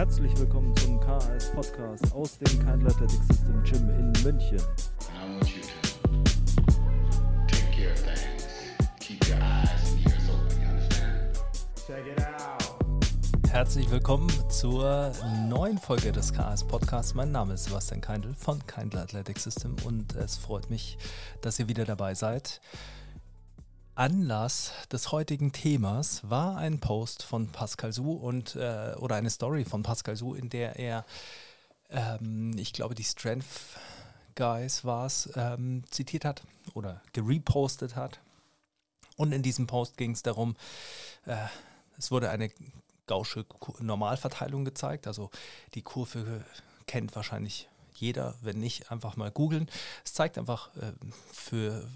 Herzlich willkommen zum KAS Podcast aus dem Kind Athletic System Gym in München. Herzlich willkommen zur neuen Folge des KS Podcasts. Mein Name ist Sebastian Keindl von Keindl Athletic System und es freut mich, dass ihr wieder dabei seid. Anlass des heutigen Themas war ein Post von Pascal Su und äh, oder eine Story von Pascal Su, in der er, ähm, ich glaube, die Strength Guys war es, ähm, zitiert hat oder gerepostet hat. Und in diesem Post ging es darum, äh, es wurde eine gausche Normalverteilung gezeigt. Also die Kurve kennt wahrscheinlich jeder, wenn nicht, einfach mal googeln. Es zeigt einfach äh, für,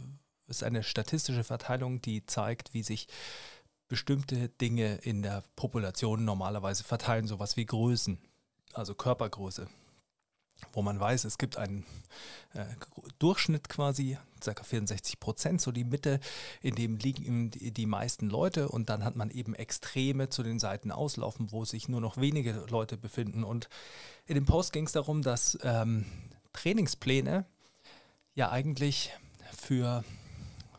ist eine statistische Verteilung, die zeigt, wie sich bestimmte Dinge in der Population normalerweise verteilen, sowas wie Größen, also Körpergröße wo man weiß, es gibt einen äh, Durchschnitt quasi, ca. 64 Prozent, so die Mitte, in dem liegen die, meisten Leute und dann hat man eben Extreme zu den Seiten auslaufen, wo sich nur noch wenige Leute befinden. Und in dem Post ging es darum, dass ähm, Trainingspläne ja eigentlich für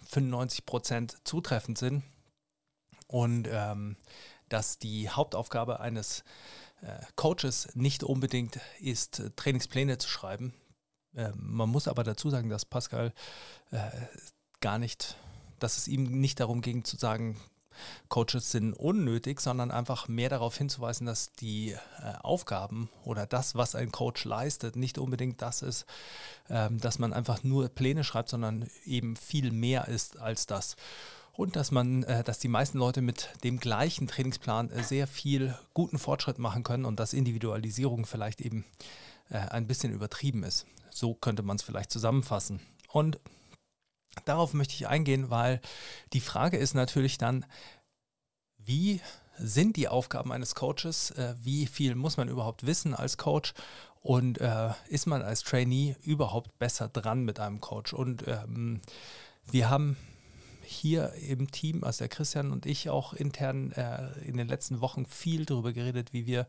95 Prozent zutreffend sind und ähm, dass die Hauptaufgabe eines äh, Coaches nicht unbedingt ist, äh, Trainingspläne zu schreiben. Äh, man muss aber dazu sagen, dass Pascal gar nicht, dass es ihm nicht darum ging zu sagen, Coaches sind unnötig, sondern einfach mehr darauf hinzuweisen, dass die äh, Aufgaben oder das, was ein Coach leistet, nicht unbedingt das ist, ähm, dass man einfach nur Pläne schreibt, sondern eben viel mehr ist als das und dass man, äh, dass die meisten Leute mit dem gleichen Trainingsplan äh, sehr viel guten Fortschritt machen können und dass Individualisierung vielleicht eben äh, ein bisschen übertrieben ist. So könnte man es vielleicht zusammenfassen. Und darauf möchte ich eingehen, weil die Frage ist natürlich dann, wie sind die Aufgaben eines Coaches? Wie viel muss man überhaupt wissen als Coach? Und äh, ist man als Trainee überhaupt besser dran mit einem Coach? Und ähm, wir haben hier im Team, also der Christian und ich auch intern äh, in den letzten Wochen viel darüber geredet, wie wir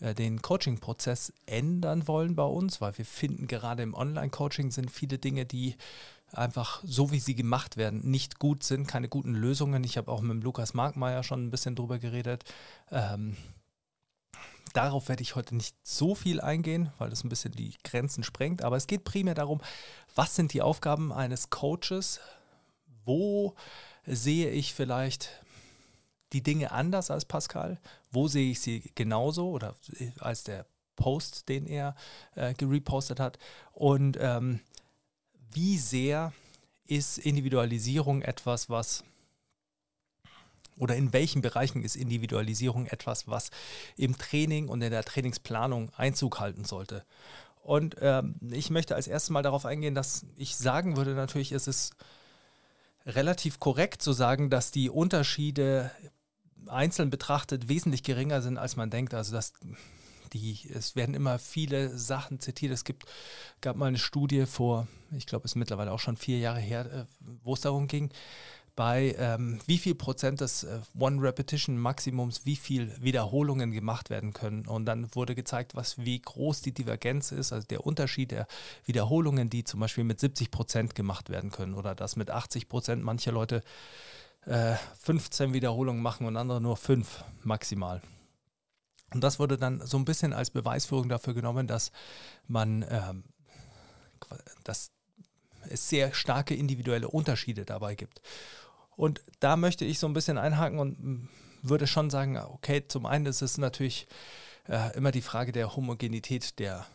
äh, den Coaching-Prozess ändern wollen bei uns, weil wir finden, gerade im Online-Coaching sind viele Dinge, die einfach so, wie sie gemacht werden, nicht gut sind, keine guten Lösungen. Ich habe auch mit Lukas Markmeier schon ein bisschen drüber geredet. Ähm, Darauf werde ich heute nicht so viel eingehen, weil das ein bisschen die Grenzen sprengt. Aber es geht primär darum, was sind die Aufgaben eines Coaches? wo sehe ich vielleicht die Dinge anders als Pascal? Wo sehe ich sie genauso oder als der Post, den er äh, gerepostet hat? Und ähm, wie sehr ist Individualisierung etwas, was oder in welchen Bereichen ist Individualisierung etwas, was im Training und in der Trainingsplanung Einzug halten sollte? Und ähm, ich möchte als erstes mal darauf eingehen, dass ich sagen würde, natürlich ist es relativ korrekt zu sagen, dass die Unterschiede einzeln betrachtet wesentlich geringer sind, als man denkt. Also dass die, es werden immer viele Sachen zitiert. Es gibt, gab mal eine Studie vor, ich glaube, es ist mittlerweile auch schon vier Jahre her, äh, wo es darum ging, bei ähm, wie viel Prozent des äh, One-Repetition-Maximums, wie viel Wiederholungen gemacht werden können. Und dann wurde gezeigt, was, wie groß die Divergenz ist, also der Unterschied der Wiederholungen, die zum Beispiel mit 70 Prozent gemacht werden können oder dass mit 80 Prozent manche Leute äh, 15 Wiederholungen machen und andere nur 5 maximal. Und das wurde dann so ein bisschen als Beweisführung dafür genommen, dass man, ähm, dass es sehr starke individuelle Unterschiede dabei gibt. Und da möchte ich so ein bisschen einhaken und würde schon sagen, okay, zum einen ist es natürlich äh, immer die Frage der Homogenität der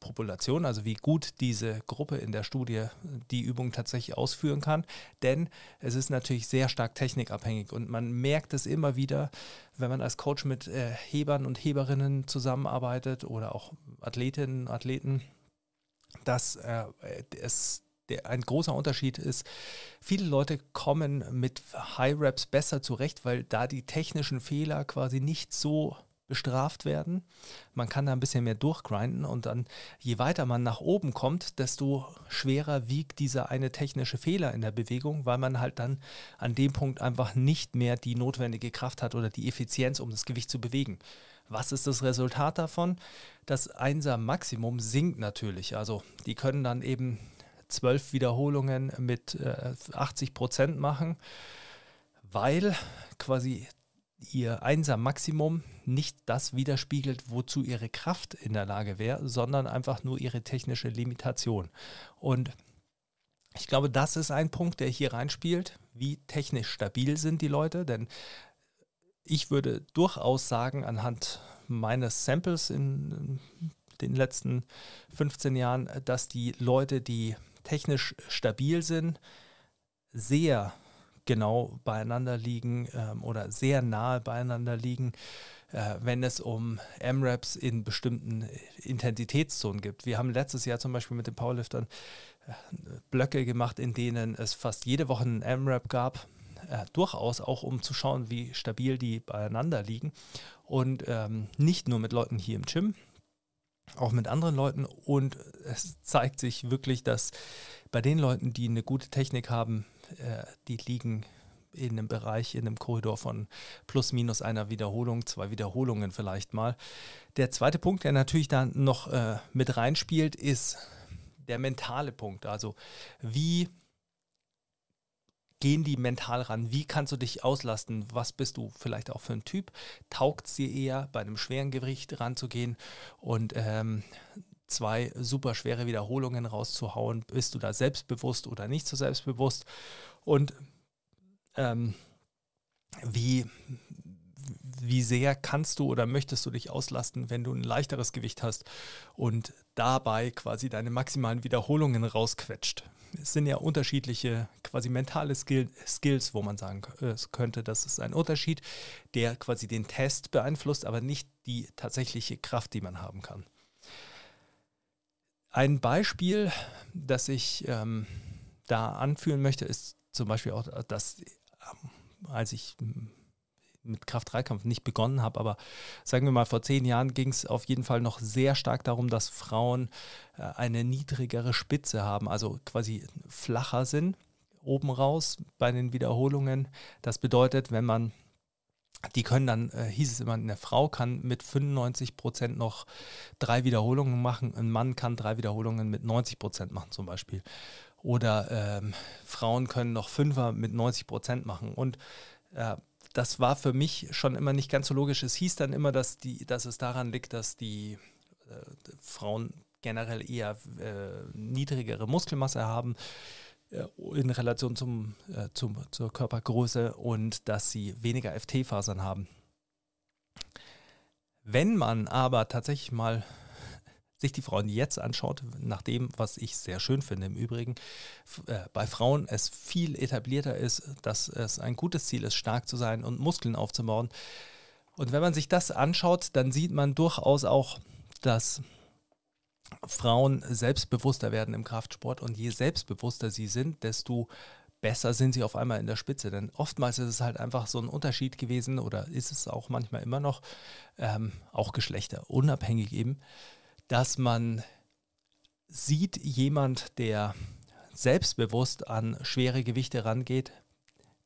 Population, also wie gut diese Gruppe in der Studie die Übung tatsächlich ausführen kann. Denn es ist natürlich sehr stark technikabhängig und man merkt es immer wieder, wenn man als Coach mit äh, Hebern und Heberinnen zusammenarbeitet oder auch Athletinnen und Athleten, dass äh, es der, ein großer Unterschied ist, viele Leute kommen mit High Raps besser zurecht, weil da die technischen Fehler quasi nicht so bestraft werden. Man kann da ein bisschen mehr durchgrinden und dann, je weiter man nach oben kommt, desto schwerer wiegt dieser eine technische Fehler in der Bewegung, weil man halt dann an dem Punkt einfach nicht mehr die notwendige Kraft hat oder die Effizienz, um das Gewicht zu bewegen. Was ist das Resultat davon? Das Einser Maximum sinkt natürlich. Also die können dann eben zwölf Wiederholungen mit äh, 80 Prozent machen, weil quasi ihr Einser Maximum nicht das widerspiegelt, wozu ihre Kraft in der Lage wäre, sondern einfach nur ihre technische Limitation. Und ich glaube, das ist ein Punkt, der hier reinspielt. Wie technisch stabil sind die Leute? Denn ich würde durchaus sagen, anhand meines Samples in den letzten 15 Jahren, dass die Leute, die technisch stabil sind, sehr genau beieinander liegen ähm, oder sehr nahe beieinander liegen, äh, wenn es um M-Raps in bestimmten Intensitätszonen gibt. Wir haben letztes Jahr zum Beispiel mit den Powerliftern äh, Blöcke gemacht, in denen es fast jede Woche einen M-Rap gab äh, durchaus auch, um zu schauen, wie stabil die beieinander liegen. Und ähm, nicht nur mit Leuten hier im Gym, auch mit anderen Leuten. Und es zeigt sich wirklich, dass bei den Leuten, die eine gute Technik haben, äh, die liegen in einem Bereich, in einem Korridor von plus minus einer Wiederholung, zwei Wiederholungen vielleicht mal. Der zweite Punkt, der natürlich da noch äh, mit reinspielt, ist der mentale Punkt. Also wie gehen die mental ran? Wie kannst du dich auslasten? Was bist du vielleicht auch für ein Typ? Taugt es dir eher, bei einem schweren Gewicht ranzugehen und ähm, zwei super schwere Wiederholungen rauszuhauen? Bist du da selbstbewusst oder nicht so selbstbewusst? Und ähm, wie, wie sehr kannst du oder möchtest du dich auslasten, wenn du ein leichteres Gewicht hast und dabei quasi deine maximalen Wiederholungen rausquetscht? es sind ja unterschiedliche quasi mentale Skill, Skills, wo man sagen äh, könnte, das ist ein Unterschied, der quasi den Test beeinflusst, aber nicht die tatsächliche Kraft, die man haben kann. Ein Beispiel, das ich ähm, da anführen möchte, ist zum Beispiel auch, dass ähm, als ich mit Kraft-3-Kampf nicht begonnen habe, aber sagen wir mal, vor zehn Jahren ging es auf jeden Fall noch sehr stark darum, dass Frauen äh, eine niedrigere Spitze haben, also quasi flacher sind, oben raus bei den Wiederholungen. Das bedeutet, wenn man die können dann, äh, hieß es immer, eine Frau kann mit 95 Prozent noch drei Wiederholungen machen, ein Mann kann drei Wiederholungen mit 90 Prozent machen zum Beispiel. Oder ähm, Frauen können noch Fünfer mit 90 Prozent machen. Und äh, das war für mich schon immer nicht ganz so logisch. Es hieß dann immer, dass, die, dass es daran liegt, dass die äh, Frauen generell eher äh, niedrigere Muskelmasse haben in Relation zum, äh, zum, zur Körpergröße und dass sie weniger FT-Fasern haben. Wenn man aber tatsächlich mal sich die Frauen jetzt anschaut, nach dem, was ich sehr schön finde im Übrigen, äh, bei Frauen es viel etablierter ist, dass es ein gutes Ziel ist, stark zu sein und Muskeln aufzubauen. Und wenn man sich das anschaut, dann sieht man durchaus auch, dass Frauen selbstbewusster werden im Kraftsport und je selbstbewusster sie sind, desto besser sind sie auf einmal in der Spitze. Denn oftmals ist es halt einfach so ein Unterschied gewesen oder ist es auch manchmal immer noch, ähm, auch geschlechterunabhängig eben, dass man sieht, jemand, der selbstbewusst an schwere Gewichte rangeht,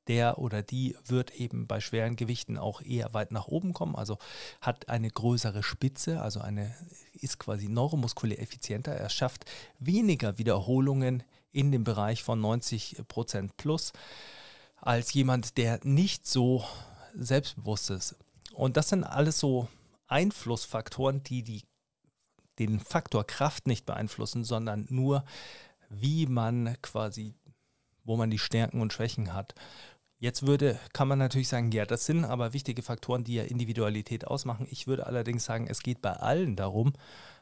der oder die wird eben bei schweren Gewichten auch eher weit nach oben kommen, also hat eine größere Spitze, also eine ist quasi neuromuskulär effizienter. Er schafft weniger Wiederholungen in dem Bereich von 90 Prozent plus als jemand, der nicht so selbstbewusst ist. Und das sind alles so Einflussfaktoren, die die den Faktor Kraft nicht beeinflussen, sondern nur, wie man quasi, wo man die Stärken und Schwächen hat. Jetzt würde, kann man natürlich sagen, ja, das sind aber wichtige Faktoren, die ja Individualität ausmachen. Ich würde allerdings sagen, es geht bei allen darum,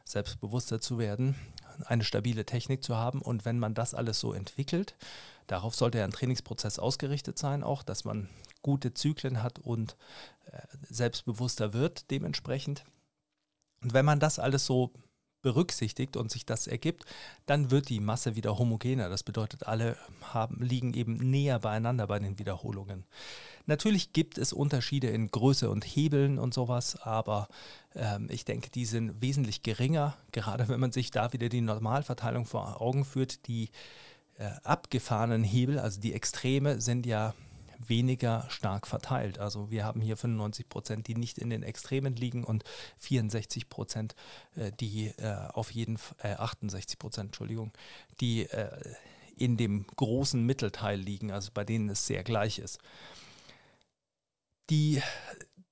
selbstbewusster zu werden, eine stabile Technik zu haben. Und wenn man das alles so entwickelt, darauf sollte ja ein Trainingsprozess ausgerichtet sein, auch, dass man gute Zyklen hat und äh, selbstbewusster wird dementsprechend. Und wenn man das alles so berücksichtigt und sich das ergibt, dann wird die Masse wieder homogener. Das bedeutet, alle haben, liegen eben näher beieinander bei den Wiederholungen. Natürlich gibt es Unterschiede in Größe und Hebeln und sowas, aber ähm, ich denke, die sind wesentlich geringer, gerade wenn man sich da wieder die Normalverteilung vor Augen führt. Die äh, abgefahrenen Hebel, also die Extreme, sind ja weniger stark verteilt. Also wir haben hier 95 Prozent, die nicht in den Extremen liegen und 64 Prozent, äh, die äh, auf jeden äh, 68 Prozent, Entschuldigung, die äh, in dem großen Mittelteil liegen, also bei denen es sehr gleich ist. Die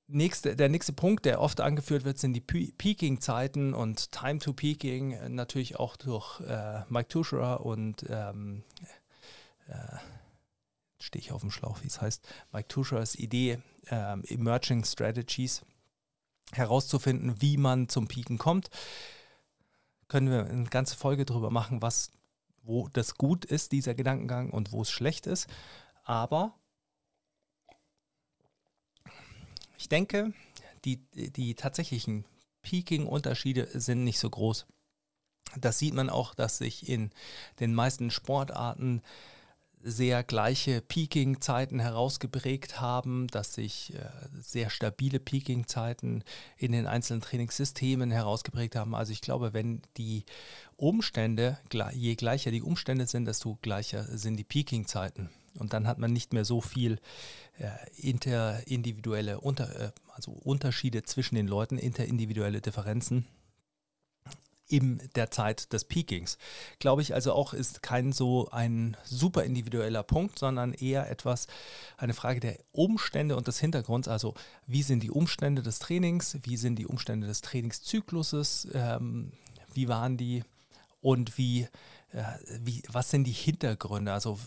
nächste, der nächste Punkt, der oft angeführt wird, sind die Peaking-Zeiten und Time to Peaking, natürlich auch durch äh, Mike Tuscherer und ähm, äh, stehe ich auf dem Schlauch, wie es heißt, Mike Tuschers Idee, ähm, Emerging Strategies herauszufinden, wie man zum Peaken kommt. Können wir eine ganze Folge darüber machen, was, wo das gut ist, dieser Gedankengang, und wo es schlecht ist. Aber ich denke, die, die tatsächlichen Peaking-Unterschiede sind nicht so groß. Das sieht man auch, dass sich in den meisten Sportarten sehr gleiche Peaking-Zeiten herausgeprägt haben, dass sich äh, sehr stabile Peaking-Zeiten in den einzelnen Trainingssystemen herausgeprägt haben. Also ich glaube, wenn die Umstände, je gleicher die Umstände sind, desto gleicher sind die Peaking-Zeiten. Und dann hat man nicht mehr so viel äh, interindividuelle Unter, äh, also Unterschiede zwischen den Leuten, interindividuelle Differenzen in der Zeit des Peakings. Glaube ich also auch, ist kein so ein super individueller Punkt, sondern eher etwas, eine Frage der Umstände und des Hintergrunds. Also wie sind die Umstände des Trainings, wie sind die Umstände des Trainingszykluses, ähm, wie waren die und wie, äh, wie, was sind die Hintergründe? Also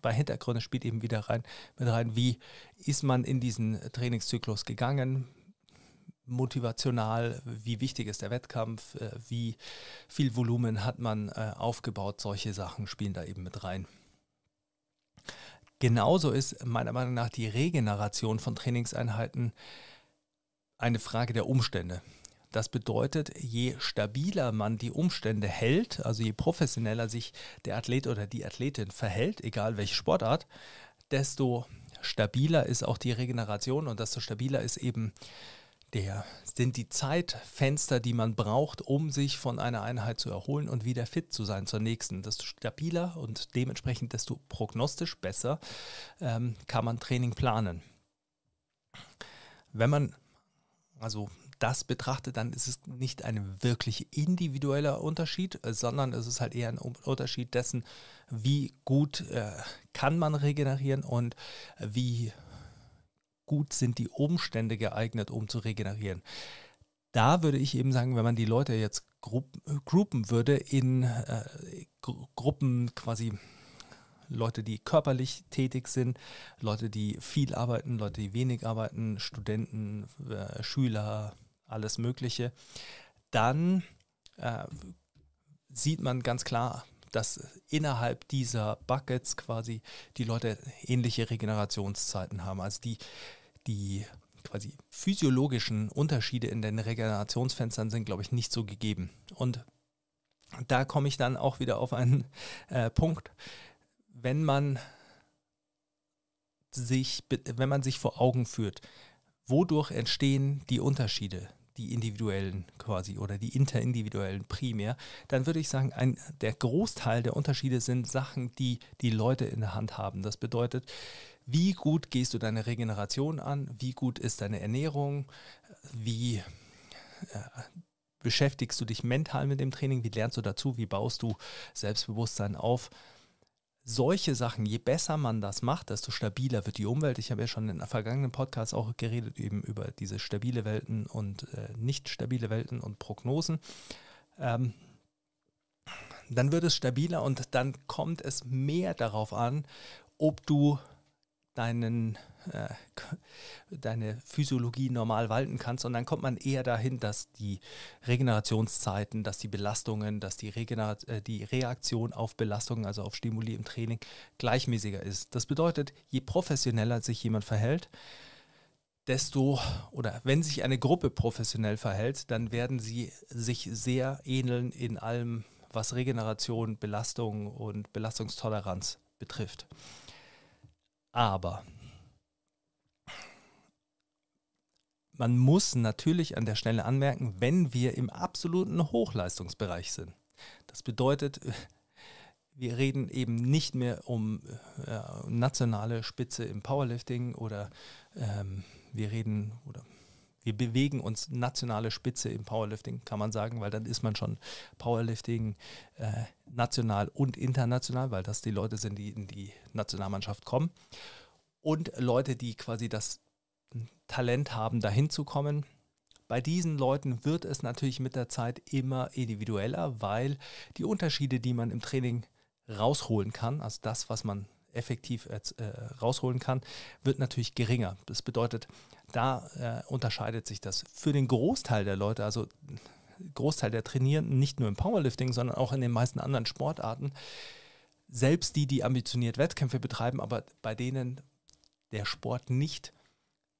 bei Hintergründe spielt eben wieder rein, mit rein, wie ist man in diesen Trainingszyklus gegangen, motivational, wie wichtig ist der Wettkampf, äh, wie viel Volumen hat man äh, aufgebaut, solche Sachen spielen da eben mit rein. Genauso ist meiner Meinung nach die Regeneration von Trainingseinheiten eine Frage der Umstände. Das bedeutet, je stabiler man die Umstände hält, also je professioneller sich der Athlet oder die Athletin verhält, egal welche Sportart, desto stabiler ist auch die Regeneration und desto stabiler ist eben der, sind die Zeitfenster, die man braucht, um sich von einer Einheit zu erholen und wieder fit zu sein zur nächsten. Desto stabiler und dementsprechend desto prognostisch besser ähm, kann man Training planen. Wenn man also das betrachtet, dann ist es nicht ein wirklich individueller Unterschied, sondern es ist halt eher ein Unterschied dessen, wie gut äh, kann man regenerieren und wie gut sind die Umstände geeignet, um zu regenerieren. Da würde ich eben sagen, wenn man die Leute jetzt gruppen würde in äh, Gruppen quasi Leute, die körperlich tätig sind, Leute, die viel arbeiten, Leute, die wenig arbeiten, Studenten, äh, Schüler, alles Mögliche, dann äh, sieht man ganz klar, dass innerhalb dieser Buckets quasi die Leute ähnliche Regenerationszeiten haben. Also die, die quasi physiologischen Unterschiede in den Regenerationsfenstern sind, glaube ich, nicht so gegeben. Und da komme ich dann auch wieder auf einen äh, Punkt, wenn man sich, wenn man sich vor Augen führt, wodurch entstehen die Unterschiede? Die individuellen quasi oder die interindividuellen primär, dann würde ich sagen, ein, der Großteil der Unterschiede sind Sachen, die die Leute in der Hand haben. Das bedeutet, wie gut gehst du deine Regeneration an, wie gut ist deine Ernährung, wie äh, beschäftigst du dich mental mit dem Training, wie lernst du dazu, wie baust du Selbstbewusstsein auf solche Sachen, je besser man das macht, desto stabiler wird die Umwelt. Ich habe ja schon in der vergangenen Podcast auch geredet eben über diese stabile Welten und äh, nicht stabile Welten und Prognosen. Ähm, dann wird es stabiler und dann kommt es mehr darauf an, ob du deinen, äh, deine Physiologie normal walten kannst. Und dann kommt man eher dahin, dass die Regenerationszeiten, dass die Belastungen, dass die, Regener äh, die Reaktion auf Belastungen, also auf Stimuli im Training, gleichmäßiger ist. Das bedeutet, je professioneller sich jemand verhält, desto, oder wenn sich eine Gruppe professionell verhält, dann werden sie sich sehr ähneln in allem, was Regeneration, Belastung und Belastungstoleranz betrifft. Aber man muss natürlich an der Stelle anmerken, wenn wir im absoluten Hochleistungsbereich sind. Das bedeutet, äh, wir reden eben nicht mehr um äh, nationale Spitze im Powerlifting oder ähm, wir reden oder wir bewegen uns nationale Spitze im Powerlifting, kann man sagen, weil dann ist man schon Powerlifting äh, national und international, weil das die Leute sind, die in die Nationalmannschaft kommen. Und Leute, die quasi das Talent haben, dahin zu kommen. Bei diesen Leuten wird es natürlich mit der Zeit immer individueller, weil die Unterschiede, die man im Training rausholen kann, also das, was man effektiv äh, rausholen kann, wird natürlich geringer. Das bedeutet, da äh, unterscheidet sich das für den Großteil der Leute, also Großteil der Trainierenden, nicht nur im Powerlifting, sondern auch in den meisten anderen Sportarten, selbst die, die ambitioniert Wettkämpfe betreiben, aber bei denen der Sport nicht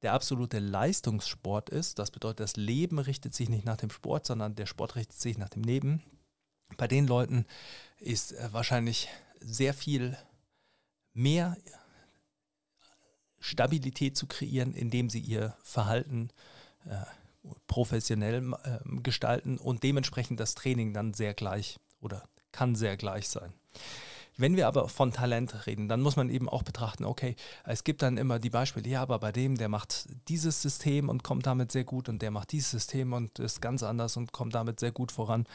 der absolute Leistungssport ist. Das bedeutet, das Leben richtet sich nicht nach dem Sport, sondern der Sport richtet sich nach dem Leben. Bei den Leuten ist äh, wahrscheinlich sehr viel mehr Stabilität zu kreieren, indem sie ihr Verhalten äh, professionell äh, gestalten und dementsprechend das Training dann sehr gleich oder kann sehr gleich sein. Wenn wir aber von Talent reden, dann muss man eben auch betrachten, okay, es gibt dann immer die Beispiele, ja, aber bei dem, der macht dieses System und kommt damit sehr gut und der macht dieses System und ist ganz anders und kommt damit sehr gut voran.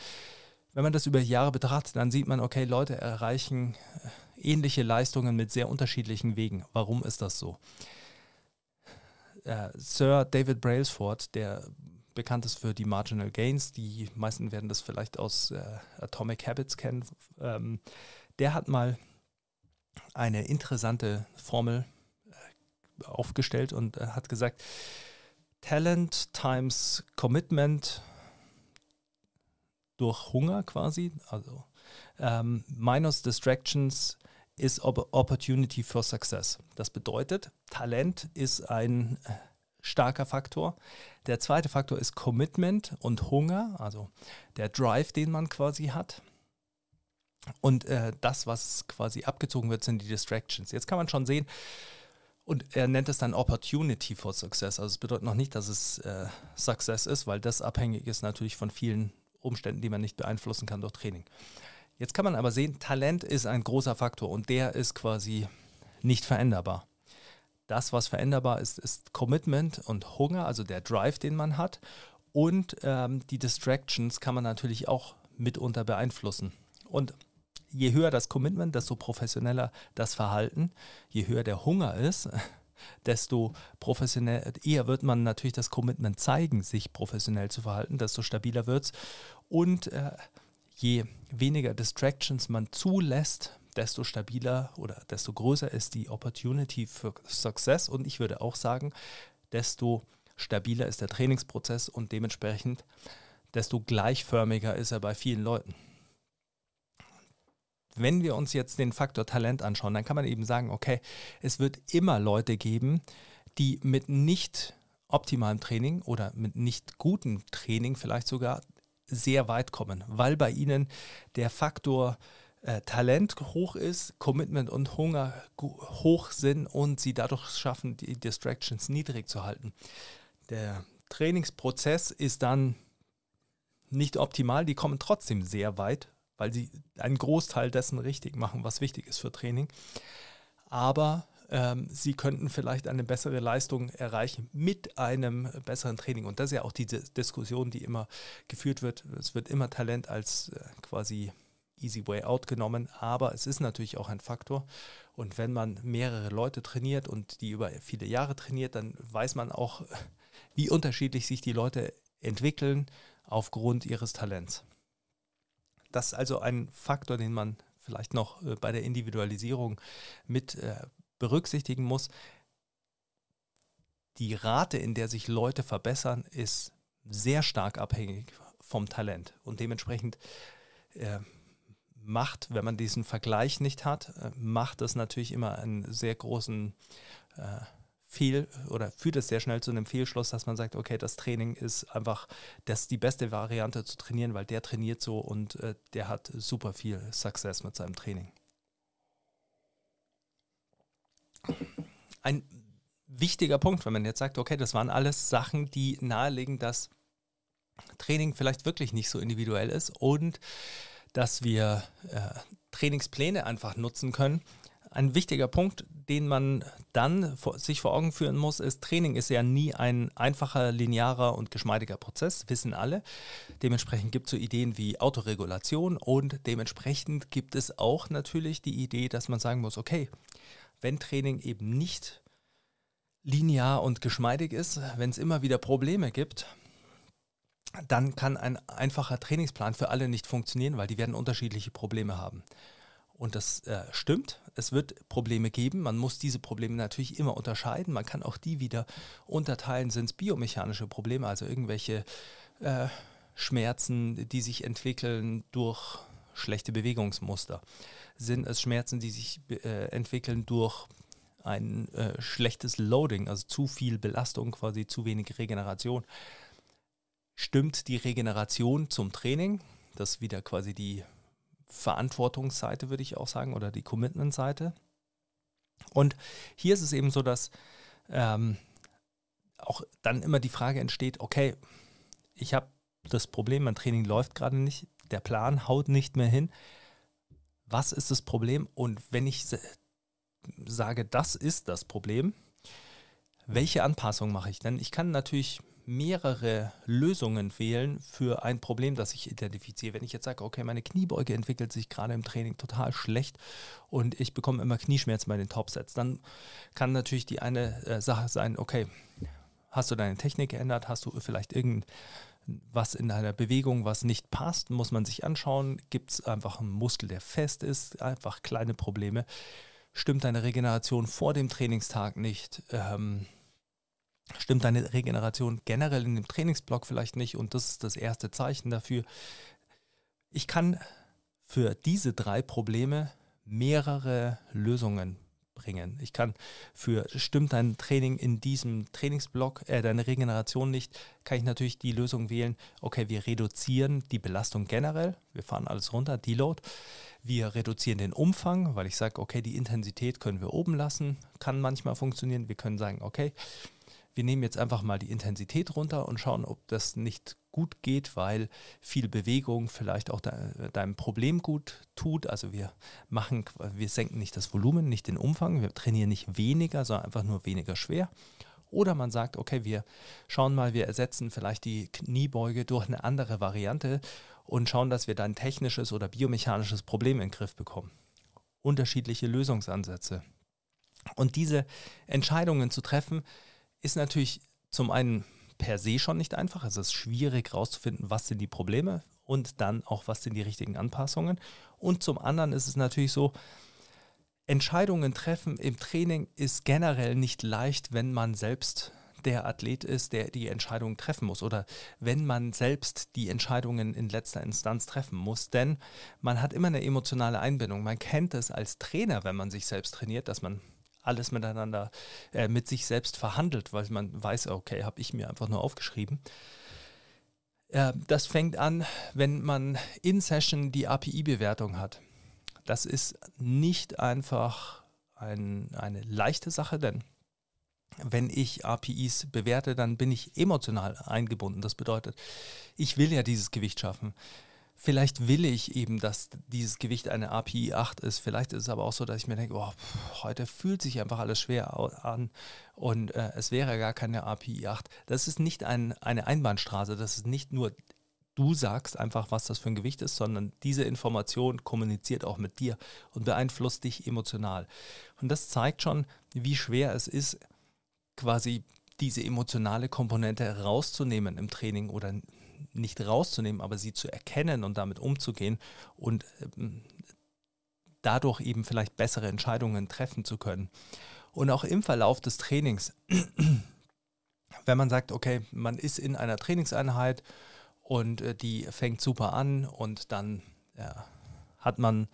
Wenn man das über Jahre betrachtet, dann sieht man, okay, Leute erreichen äh, ähnliche Leistungen mit sehr unterschiedlichen Wegen. Warum ist das so? Äh, Sir David Brailsford, der bekannt ist für die Marginal Gains, die meisten werden das vielleicht aus äh, Atomic Habits kennen, ähm, der hat mal eine interessante Formel äh, aufgestellt und äh, hat gesagt, Talent times Commitment durch Hunger quasi, also ähm, minus Distractions ist Opportunity for Success. Das bedeutet, Talent ist ein äh, starker Faktor. Der zweite Faktor ist Commitment und Hunger, also der Drive, den man quasi hat. Und äh, das, was quasi abgezogen wird, sind die Distractions. Jetzt kann man schon sehen, und er nennt es dann Opportunity for Success. Also es bedeutet noch nicht, dass es äh, Success ist, weil das abhängig ist natürlich von vielen Umständen, die man nicht beeinflussen kann durch Training. Jetzt kann man aber sehen, Talent ist ein großer Faktor und der ist quasi nicht veränderbar. Das, was veränderbar ist, ist Commitment und Hunger, also der Drive, den man hat. Und ähm, die Distractions kann man natürlich auch mitunter beeinflussen. Und je höher das Commitment, desto professioneller das Verhalten. Je höher der Hunger ist, desto professionell, eher wird man natürlich das Commitment zeigen, sich professionell zu verhalten, desto stabiler wird es. Und äh, je weniger Distractions man zulässt, desto stabiler oder desto größer ist die Opportunity für Success. Und ich würde auch sagen, desto stabiler ist der Trainingsprozess und dementsprechend desto gleichförmiger ist er bei vielen Leuten wenn wir uns jetzt den Faktor Talent anschauen, dann kann man eben sagen, okay, es wird immer Leute geben, die mit nicht optimalem Training oder mit nicht gutem Training vielleicht sogar sehr weit kommen, weil bei ihnen der Faktor äh, Talent hoch ist, Commitment und Hunger hoch sind und sie dadurch schaffen, die Distractions niedrig zu halten. Der Trainingsprozess ist dann nicht optimal, die kommen trotzdem sehr weit, weil sie einen Großteil dessen richtig machen, was wichtig ist für Training. Aber ähm, sie könnten vielleicht eine bessere Leistung erreichen mit einem besseren Training. Und das ist ja auch diese Diskussion, die immer geführt wird. Es wird immer Talent als äh, quasi easy way out genommen, aber es ist natürlich auch ein Faktor. Und wenn man mehrere Leute trainiert und die über viele Jahre trainiert, dann weiß man auch, wie unterschiedlich sich die Leute entwickeln aufgrund ihres Talents. Das ist also ein Faktor, den man vielleicht noch äh, bei der Individualisierung mit äh, berücksichtigen muss. Die Rate, in der sich Leute verbessern, ist sehr stark abhängig vom Talent. Und dementsprechend äh, macht, wenn man diesen Vergleich nicht hat, äh, macht das natürlich immer einen sehr großen äh, Fehl oder führt es sehr schnell zu einem Fehlschluss, dass man sagt, okay, das Training ist einfach das die beste Variante zu trainieren, weil der trainiert so und äh, der hat super viel Success mit seinem Training. Ein wichtiger Punkt, wenn man jetzt sagt, okay, das waren alles Sachen, die nahelegen, dass Training vielleicht wirklich nicht so individuell ist und dass wir äh, Trainingspläne einfach nutzen können. Ein wichtiger Punkt, den man dann vor, sich vor Augen führen muss, ist, Training ist ja nie ein einfacher, linearer und geschmeidiger Prozess, wissen alle. Dementsprechend gibt es so Ideen wie Autoregulation und dementsprechend gibt es auch natürlich die Idee, dass man sagen muss, okay, wenn Training eben nicht linear und geschmeidig ist, wenn es immer wieder Probleme gibt, dann kann ein einfacher Trainingsplan für alle nicht funktionieren, weil die werden unterschiedliche Probleme haben. Und das äh, stimmt. Es wird Probleme geben. Man muss diese Probleme natürlich immer unterscheiden. Man kann auch die wieder unterteilen. Sind es biomechanische Probleme, also irgendwelche äh, Schmerzen, die sich entwickeln durch schlechte Bewegungsmuster? Sind es Schmerzen, die sich äh, entwickeln durch ein äh, schlechtes Loading, also zu viel Belastung, quasi zu wenig Regeneration? Stimmt die Regeneration zum Training? Das ist wieder quasi die Verantwortungsseite, würde ich auch sagen, oder die Commitment-Seite. Und hier ist es eben so, dass ähm, auch dann immer die Frage entsteht, okay, ich habe das Problem, mein Training läuft gerade nicht, der Plan haut nicht mehr hin. Was ist das Problem? Und wenn ich sage, das ist das Problem, welche Anpassung mache ich? Denn ich kann natürlich mehrere Lösungen wählen für ein Problem, das ich identifiziere. Wenn ich jetzt sage, okay, meine Kniebeuge entwickelt sich gerade im Training total schlecht und ich bekomme immer Knieschmerzen bei den Topsets, dann kann natürlich die eine äh, Sache sein, okay, hast du deine Technik geändert, hast du vielleicht irgendwas in deiner Bewegung, was nicht passt, muss man sich anschauen. Gibt es einfach einen Muskel, der fest ist, einfach kleine Probleme. Stimmt deine Regeneration vor dem Trainingstag nicht? Ähm, stimmt deine Regeneration generell in dem Trainingsblock vielleicht nicht und das ist das erste Zeichen dafür. Ich kann für diese drei Probleme mehrere Lösungen bringen. Ich kann für stimmt dein Training in diesem Trainingsblock, äh, deine Regeneration nicht, kann ich natürlich die Lösung wählen, okay, wir reduzieren die Belastung generell, wir fahren alles runter, Deload. Wir reduzieren den Umfang, weil ich sage, okay, die Intensität können wir oben lassen, kann manchmal funktionieren. Wir können sagen, okay, wir nehmen jetzt einfach mal die Intensität runter und schauen, ob das nicht gut geht, weil viel Bewegung vielleicht auch de deinem Problem gut tut. Also wir machen, wir senken nicht das Volumen, nicht den Umfang, wir trainieren nicht weniger, sondern einfach nur weniger schwer. Oder man sagt, okay, wir schauen mal, wir ersetzen vielleicht die Kniebeuge durch eine andere Variante und schauen, dass wir dann technisches oder biomechanisches Problem in den Griff bekommen. Unterschiedliche Lösungsansätze. Und diese Entscheidungen zu treffen, ist natürlich zum einen per se schon nicht einfach. Es ist schwierig herauszufinden, was sind die Probleme und dann auch, was sind die richtigen Anpassungen. Und zum anderen ist es natürlich so, Entscheidungen treffen im Training ist generell nicht leicht, wenn man selbst der Athlet ist, der die Entscheidungen treffen muss oder wenn man selbst die Entscheidungen in letzter Instanz treffen muss. Denn man hat immer eine emotionale Einbindung. Man kennt es als Trainer, wenn man sich selbst trainiert, dass man alles miteinander äh, mit sich selbst verhandelt, weil man weiß, okay, habe ich mir einfach nur aufgeschrieben. Äh, das fängt an, wenn man in Session die API-Bewertung hat. Das ist nicht einfach ein, eine leichte Sache, denn wenn ich APIs bewerte, dann bin ich emotional eingebunden. Das bedeutet, ich will ja dieses Gewicht schaffen. Vielleicht will ich eben, dass dieses Gewicht eine API 8 ist. Vielleicht ist es aber auch so, dass ich mir denke, oh, heute fühlt sich einfach alles schwer an und äh, es wäre gar keine API 8. Das ist nicht ein, eine Einbahnstraße. Das ist nicht nur du sagst einfach, was das für ein Gewicht ist, sondern diese Information kommuniziert auch mit dir und beeinflusst dich emotional. Und das zeigt schon, wie schwer es ist, quasi diese emotionale Komponente rauszunehmen im Training oder nicht rauszunehmen, aber sie zu erkennen und damit umzugehen und ähm, dadurch eben vielleicht bessere Entscheidungen treffen zu können. Und auch im Verlauf des Trainings, wenn man sagt, okay, man ist in einer Trainingseinheit und äh, die fängt super an und dann ja, hat man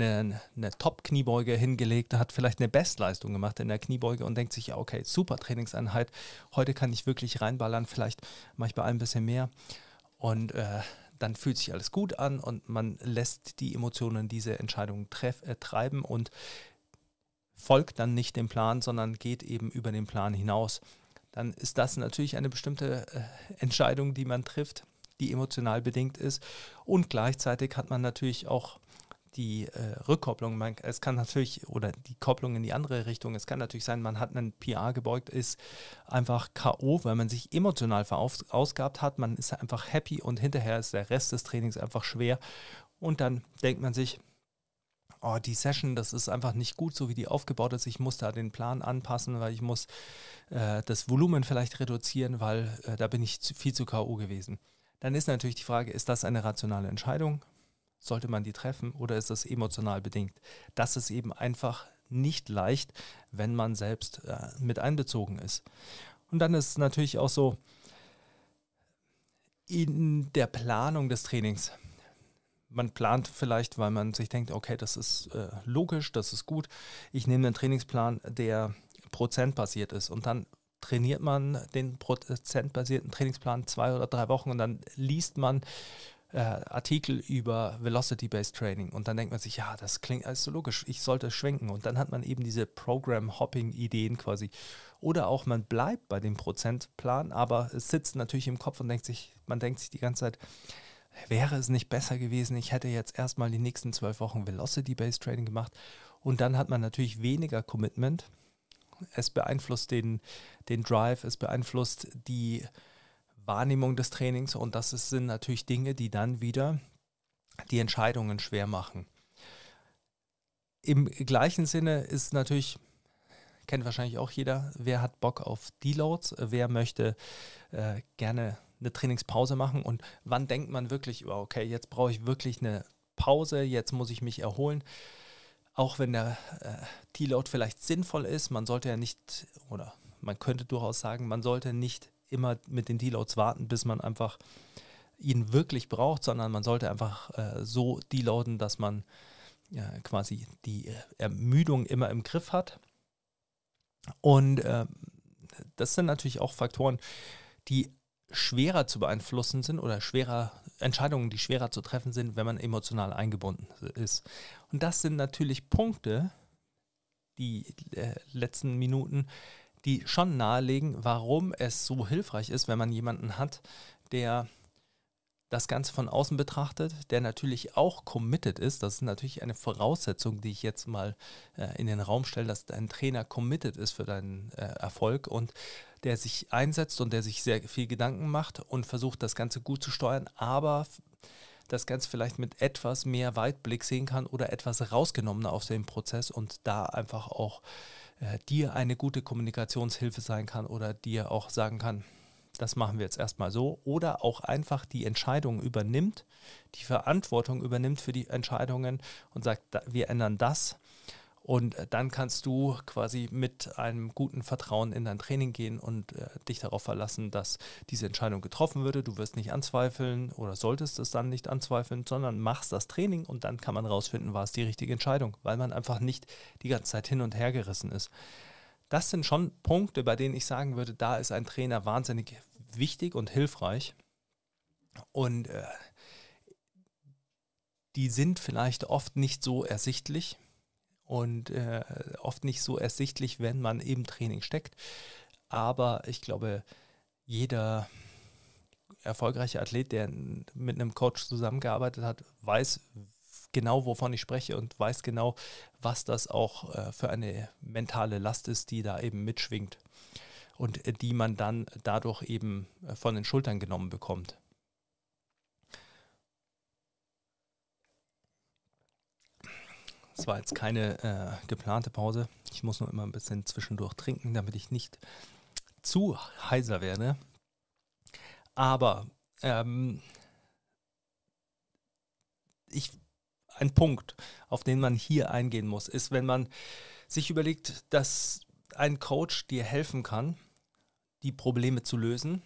eine, eine Top-Kniebeuge hingelegt, hat vielleicht eine Bestleistung gemacht in der Kniebeuge und denkt sich, ja, okay, super Trainingseinheit, heute kann ich wirklich reinballern, vielleicht mache ich bei allem ein bisschen mehr. Und äh, dann fühlt sich alles gut an und man lässt die Emotionen diese Entscheidungen äh, treiben und folgt dann nicht dem Plan, sondern geht eben über den Plan hinaus, dann ist das natürlich eine bestimmte äh, Entscheidung, die man trifft, die emotional bedingt ist. Und gleichzeitig hat man natürlich auch die äh, Rückkopplung. Man, es kann natürlich, oder die Kopplung in die andere Richtung, es kann natürlich sein, man hat einen PR gebeugt, ist einfach K.O., weil man sich emotional verausgabt hat. Man ist einfach happy und hinterher ist der Rest des Trainings einfach schwer. Und dann denkt man sich, oh, die Session, das ist einfach nicht gut, so wie die aufgebaut ist. Ich muss da den Plan anpassen, weil ich muss äh, das Volumen vielleicht reduzieren, weil äh, da bin ich zu, viel zu K.O. gewesen. Dann ist natürlich die Frage, ist das eine rationale Entscheidung? Sollte man die treffen oder ist das emotional bedingt? Das ist eben einfach nicht leicht, wenn man selbst äh, mit einbezogen ist. Und dann ist es natürlich auch so, in der Planung des Trainings man plant vielleicht, weil man sich denkt, okay, das ist äh, logisch, das ist gut. Ich nehme einen Trainingsplan, der prozentbasiert ist und dann trainiert man den prozentbasierten Trainingsplan zwei oder drei Wochen und dann liest man äh, Artikel über Velocity-Based Training und dann denkt man sich, ja, das klingt alles so logisch, ich sollte schwenken und dann hat man eben diese Program-Hopping-Ideen quasi. Oder auch man bleibt bei dem Prozentplan, aber es sitzt natürlich im Kopf und denkt sich, man denkt sich die ganze Zeit, wäre es nicht besser gewesen, ich hätte jetzt erstmal die nächsten zwölf Wochen Velocity-Based Trading gemacht und dann hat man natürlich weniger Commitment. Es beeinflusst den, den Drive, es beeinflusst die Wahrnehmung des Trainings und das sind natürlich Dinge, die dann wieder die Entscheidungen schwer machen. Im gleichen Sinne ist natürlich, kennt wahrscheinlich auch jeder, wer hat Bock auf Deloads, wer möchte äh, gerne eine Trainingspause machen und wann denkt man wirklich, okay, jetzt brauche ich wirklich eine Pause, jetzt muss ich mich erholen. Auch wenn der äh, Deload vielleicht sinnvoll ist, man sollte ja nicht, oder man könnte durchaus sagen, man sollte nicht immer mit den Deloads warten, bis man einfach ihn wirklich braucht, sondern man sollte einfach äh, so deloaden, dass man ja, quasi die Ermüdung immer im Griff hat. Und äh, das sind natürlich auch Faktoren, die schwerer zu beeinflussen sind oder schwerer Entscheidungen, die schwerer zu treffen sind, wenn man emotional eingebunden ist. Und das sind natürlich Punkte, die äh, letzten Minuten, die schon nahelegen, warum es so hilfreich ist, wenn man jemanden hat, der das Ganze von außen betrachtet, der natürlich auch committed ist. Das ist natürlich eine Voraussetzung, die ich jetzt mal äh, in den Raum stelle, dass dein Trainer committed ist für deinen äh, Erfolg und der sich einsetzt und der sich sehr viel Gedanken macht und versucht, das Ganze gut zu steuern, aber das Ganze vielleicht mit etwas mehr Weitblick sehen kann oder etwas rausgenommener aus dem Prozess und da einfach auch äh, dir eine gute Kommunikationshilfe sein kann oder dir auch sagen kann, das machen wir jetzt erstmal so, oder auch einfach die Entscheidung übernimmt, die Verantwortung übernimmt für die Entscheidungen und sagt, wir ändern das. Und äh, dann kannst du quasi mit einem guten Vertrauen in dein Training gehen und äh, dich darauf verlassen, dass diese Entscheidung getroffen würde. Du wirst nicht anzweifeln oder solltest es dann nicht anzweifeln, sondern machst das Training und dann kann man rausfinden, war es die richtige Entscheidung, weil man einfach nicht die ganze Zeit hin und her gerissen ist. Das sind schon Punkte, bei denen ich sagen würde, da ist ein Trainer wahnsinnig wichtig und hilfreich. Und äh, die sind vielleicht oft nicht so ersichtlich und äh, oft nicht so ersichtlich, wenn man im Training steckt. Aber ich glaube, jeder erfolgreiche Athlet, der mit einem Coach zusammengearbeitet hat, weiß genau, wovon ich spreche und weiß genau, was das auch äh, für eine mentale Last ist, die da eben mitschwingt und äh, die man dann dadurch eben äh, von den Schultern genommen bekommt. Es war jetzt keine äh, geplante Pause. Ich muss nur immer ein bisschen zwischendurch trinken, damit ich nicht zu heiser werde. Aber ähm, ich, ein Punkt, auf den man hier eingehen muss, ist, wenn man sich überlegt, dass ein Coach dir helfen kann, die Probleme zu lösen,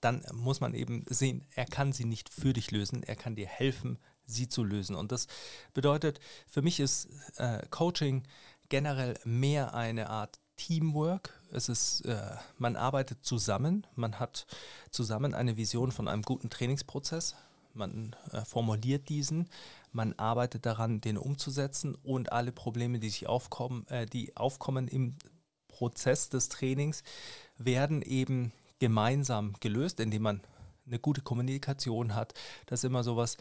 dann muss man eben sehen, er kann sie nicht für dich lösen, er kann dir helfen, sie zu lösen. Und das bedeutet, für mich ist äh, Coaching generell mehr eine Art Teamwork. Es ist, äh, man arbeitet zusammen, man hat zusammen eine Vision von einem guten Trainingsprozess, man äh, formuliert diesen, man arbeitet daran, den umzusetzen und alle Probleme, die sich aufkommen, äh, die aufkommen im Prozess des Trainings, werden eben gemeinsam gelöst, indem man eine gute Kommunikation hat. Das ist immer sowas,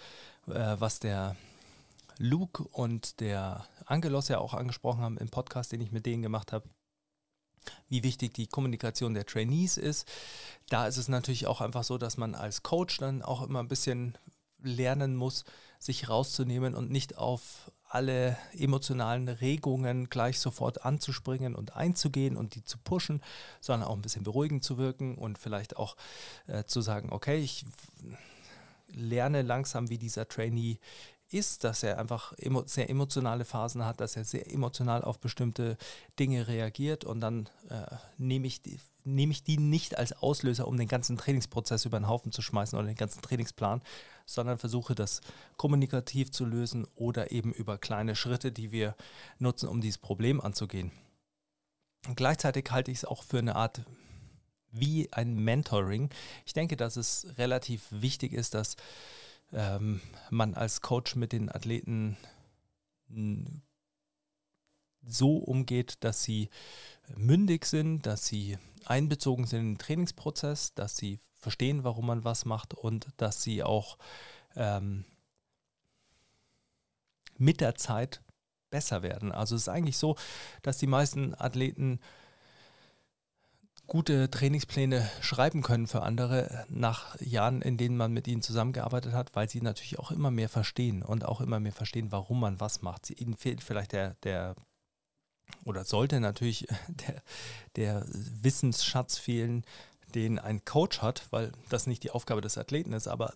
äh, was der Luke und der Angelos ja auch angesprochen haben im Podcast, den ich mit denen gemacht habe wie wichtig die Kommunikation der Trainees ist. Da ist es natürlich auch einfach so, dass man als Coach dann auch immer ein bisschen lernen muss, sich rauszunehmen und nicht auf alle emotionalen Regungen gleich sofort anzuspringen und einzugehen und die zu pushen, sondern auch ein bisschen beruhigend zu wirken und vielleicht auch äh, zu sagen, okay, ich lerne langsam, wie dieser Trainee ist, dass er einfach sehr emotionale Phasen hat, dass er sehr emotional auf bestimmte Dinge reagiert und dann äh, nehme ich, die, nehm ich die nicht als Auslöser, um den ganzen Trainingsprozess über den Haufen zu schmeißen oder den ganzen Trainingsplan, sondern versuche das kommunikativ zu lösen oder eben über kleine Schritte, die wir nutzen, um dieses Problem anzugehen. Und gleichzeitig halte ich es auch für eine Art wie ein Mentoring. Ich denke, dass es relativ wichtig ist, dass ähm, man als Coach mit den Athleten so umgeht, dass sie mündig sind, dass sie einbezogen sind in den Trainingsprozess, dass sie verstehen, warum man was macht und dass sie auch ähm, mit der Zeit besser werden. Also es ist eigentlich so, dass die meisten Athleten gute Trainingspläne schreiben können für andere nach Jahren, in denen man mit ihnen zusammengearbeitet hat, weil sie natürlich auch immer mehr verstehen und auch immer mehr verstehen, warum man was macht. Ihnen fehlt vielleicht der, der oder sollte natürlich der, der Wissensschatz fehlen, den ein Coach hat, weil das nicht die Aufgabe des Athleten ist, aber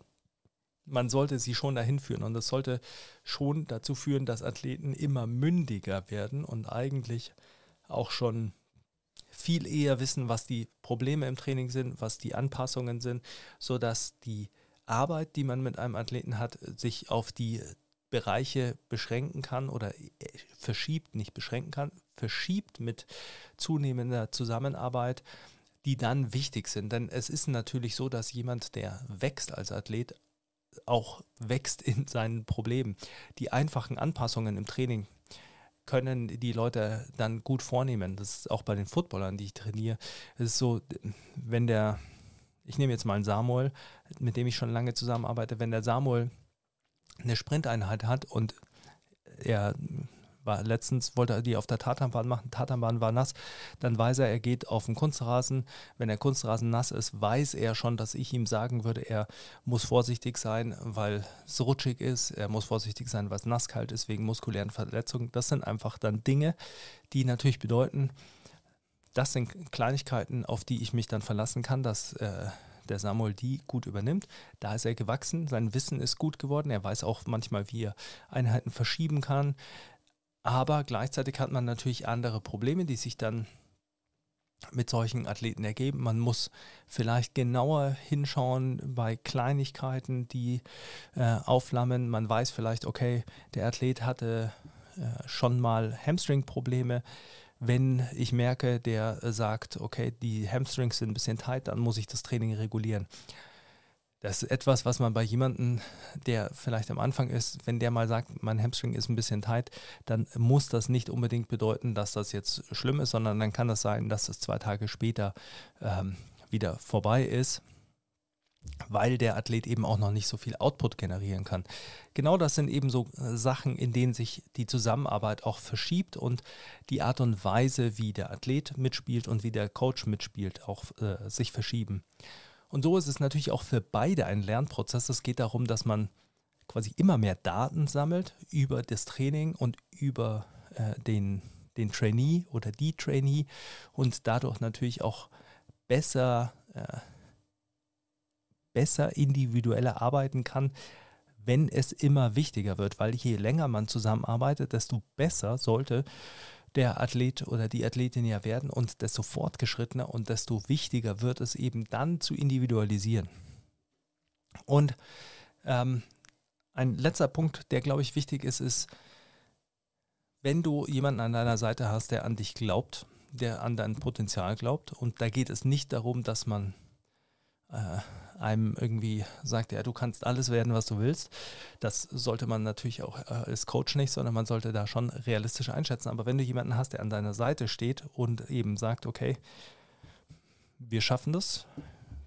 man sollte sie schon dahin führen und das sollte schon dazu führen, dass Athleten immer mündiger werden und eigentlich auch schon viel eher wissen, was die Probleme im Training sind, was die Anpassungen sind, sodass die Arbeit, die man mit einem Athleten hat, sich auf die Bereiche beschränken kann oder äh, verschiebt, nicht beschränken kann, verschiebt mit zunehmender Zusammenarbeit, die dann wichtig sind. Denn es ist natürlich so, dass jemand, der wächst als Athlet, auch wächst in seinen Problemen. Die einfachen Anpassungen im Training, können die Leute dann gut vornehmen. Das ist auch bei den Footballern, die ich trainiere. Es ist so, wenn der, ich nehme jetzt mal einen Samuel, mit dem ich schon lange zusammenarbeite, wenn der Samuel eine Sprinteinheit hat und er war letztens, wollte er die auf der Tatanbahn machen, Tatanbahn war nass, dann weiß er, er geht auf den Kunstrasen. Wenn der Kunstrasen nass ist, weiß er schon, dass ich ihm sagen würde, er muss vorsichtig sein, weil es rutschig ist, er muss vorsichtig sein, weil es nasskalt ist, wegen muskulären Verletzungen. Das sind einfach dann Dinge, die natürlich bedeuten, das sind Kleinigkeiten, auf die ich mich dann verlassen kann, dass äh, der Samuel die gut übernimmt. Da ist er gewachsen, sein Wissen ist gut geworden. Er weiß auch manchmal, wie er Einheiten verschieben kann. Aber gleichzeitig hat man natürlich andere Probleme, die sich dann mit solchen Athleten ergeben. Man muss vielleicht genauer hinschauen bei Kleinigkeiten, die äh, aufflammen. Man weiß vielleicht, okay, der Athlet hatte äh, schon mal Hamstring-Probleme. Wenn ich merke, der sagt, okay, die Hamstrings sind ein bisschen tight, dann muss ich das Training regulieren. Das ist etwas, was man bei jemandem, der vielleicht am Anfang ist, wenn der mal sagt, mein Hamstring ist ein bisschen tight, dann muss das nicht unbedingt bedeuten, dass das jetzt schlimm ist, sondern dann kann das sein, dass es zwei Tage später ähm, wieder vorbei ist, weil der Athlet eben auch noch nicht so viel Output generieren kann. Genau das sind eben so äh, Sachen, in denen sich die Zusammenarbeit auch verschiebt und die Art und Weise, wie der Athlet mitspielt und wie der Coach mitspielt, auch äh, sich verschieben. Und so ist es natürlich auch für beide ein Lernprozess. Es geht darum, dass man quasi immer mehr Daten sammelt über das Training und über äh, den, den Trainee oder die Trainee und dadurch natürlich auch besser, äh, besser individueller arbeiten kann, wenn es immer wichtiger wird, weil je länger man zusammenarbeitet, desto besser sollte der Athlet oder die Athletin ja werden und desto fortgeschrittener und desto wichtiger wird es eben dann zu individualisieren. Und ähm, ein letzter Punkt, der glaube ich wichtig ist, ist, wenn du jemanden an deiner Seite hast, der an dich glaubt, der an dein Potenzial glaubt, und da geht es nicht darum, dass man äh, einem irgendwie sagt, ja, du kannst alles werden, was du willst. Das sollte man natürlich auch äh, als Coach nicht, sondern man sollte da schon realistisch einschätzen. Aber wenn du jemanden hast, der an deiner Seite steht und eben sagt, okay, wir schaffen das,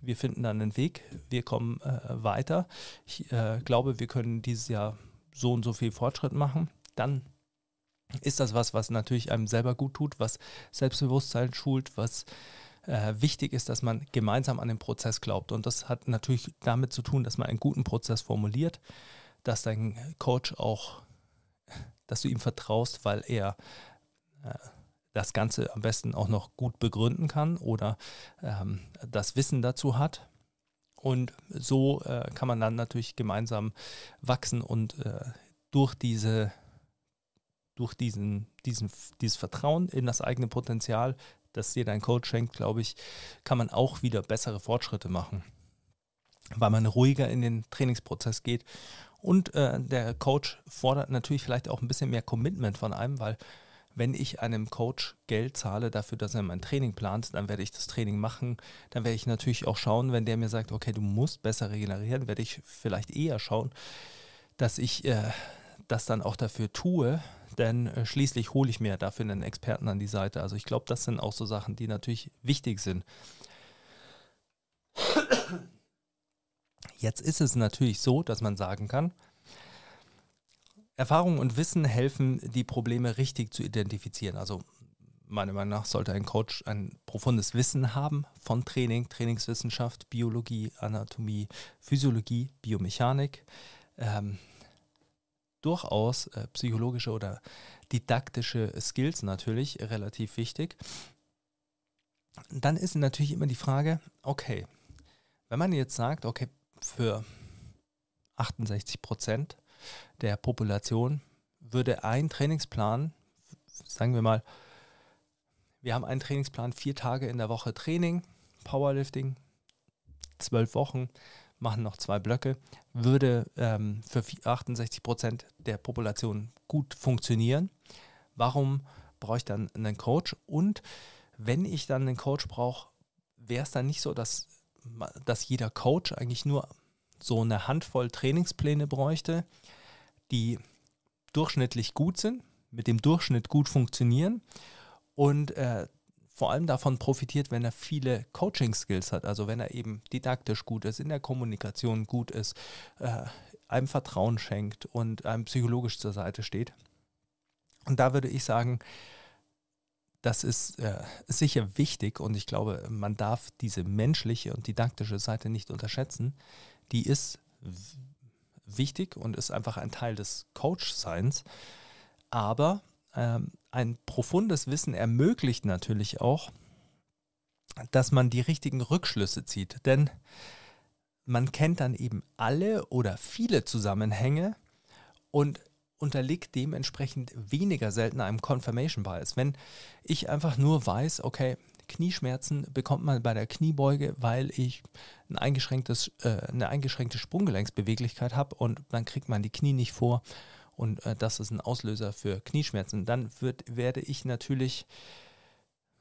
wir finden dann einen Weg, wir kommen äh, weiter. Ich äh, glaube, wir können dieses Jahr so und so viel Fortschritt machen. Dann ist das was, was natürlich einem selber gut tut, was Selbstbewusstsein schult, was äh, wichtig ist, dass man gemeinsam an den Prozess glaubt. Und das hat natürlich damit zu tun, dass man einen guten Prozess formuliert, dass dein Coach auch, dass du ihm vertraust, weil er äh, das Ganze am besten auch noch gut begründen kann oder ähm, das Wissen dazu hat. Und so äh, kann man dann natürlich gemeinsam wachsen und äh, durch diese durch diesen, diesen, dieses Vertrauen in das eigene Potenzial, das dir dein Coach schenkt, glaube ich, kann man auch wieder bessere Fortschritte machen, weil man ruhiger in den Trainingsprozess geht. Und äh, der Coach fordert natürlich vielleicht auch ein bisschen mehr Commitment von einem, weil wenn ich einem Coach Geld zahle dafür, dass er mein Training plant, dann werde ich das Training machen. Dann werde ich natürlich auch schauen, wenn der mir sagt, okay, du musst besser regenerieren, werde ich vielleicht eher schauen, dass ich äh, das dann auch dafür tue, denn äh, schließlich hole ich mir dafür einen Experten an die Seite. Also ich glaube, das sind auch so Sachen, die natürlich wichtig sind. Jetzt ist es natürlich so, dass man sagen kann, Erfahrung und Wissen helfen, die Probleme richtig zu identifizieren. Also meiner Meinung nach sollte ein Coach ein profundes Wissen haben von Training, Trainingswissenschaft, Biologie, Anatomie, Physiologie, Biomechanik. Ähm, durchaus äh, psychologische oder didaktische Skills natürlich relativ wichtig. Dann ist natürlich immer die Frage, okay, wenn man jetzt sagt, okay, für 68 Prozent der Population würde ein Trainingsplan, sagen wir mal, wir haben einen Trainingsplan, vier Tage in der Woche Training, Powerlifting, zwölf Wochen, machen noch zwei Blöcke, würde ähm, für 68 Prozent der Population gut funktionieren. Warum brauche ich dann einen Coach? Und wenn ich dann einen Coach brauche, wäre es dann nicht so, dass, dass jeder Coach eigentlich nur so eine Handvoll Trainingspläne bräuchte, die durchschnittlich gut sind, mit dem Durchschnitt gut funktionieren und äh, vor allem davon profitiert, wenn er viele Coaching-Skills hat, also wenn er eben didaktisch gut ist, in der Kommunikation gut ist, äh, einem Vertrauen schenkt und einem psychologisch zur Seite steht. Und da würde ich sagen, das ist äh, sicher wichtig und ich glaube, man darf diese menschliche und didaktische Seite nicht unterschätzen. Die ist wichtig und ist einfach ein Teil des Coach-Seins. Aber ähm, ein profundes Wissen ermöglicht natürlich auch, dass man die richtigen Rückschlüsse zieht. Denn man kennt dann eben alle oder viele Zusammenhänge und unterliegt dementsprechend weniger selten einem Confirmation Bias. Wenn ich einfach nur weiß, okay, Knieschmerzen bekommt man bei der Kniebeuge, weil ich ein eingeschränktes, äh, eine eingeschränkte Sprunggelenksbeweglichkeit habe und dann kriegt man die Knie nicht vor und äh, das ist ein Auslöser für Knieschmerzen, dann wird, werde ich natürlich,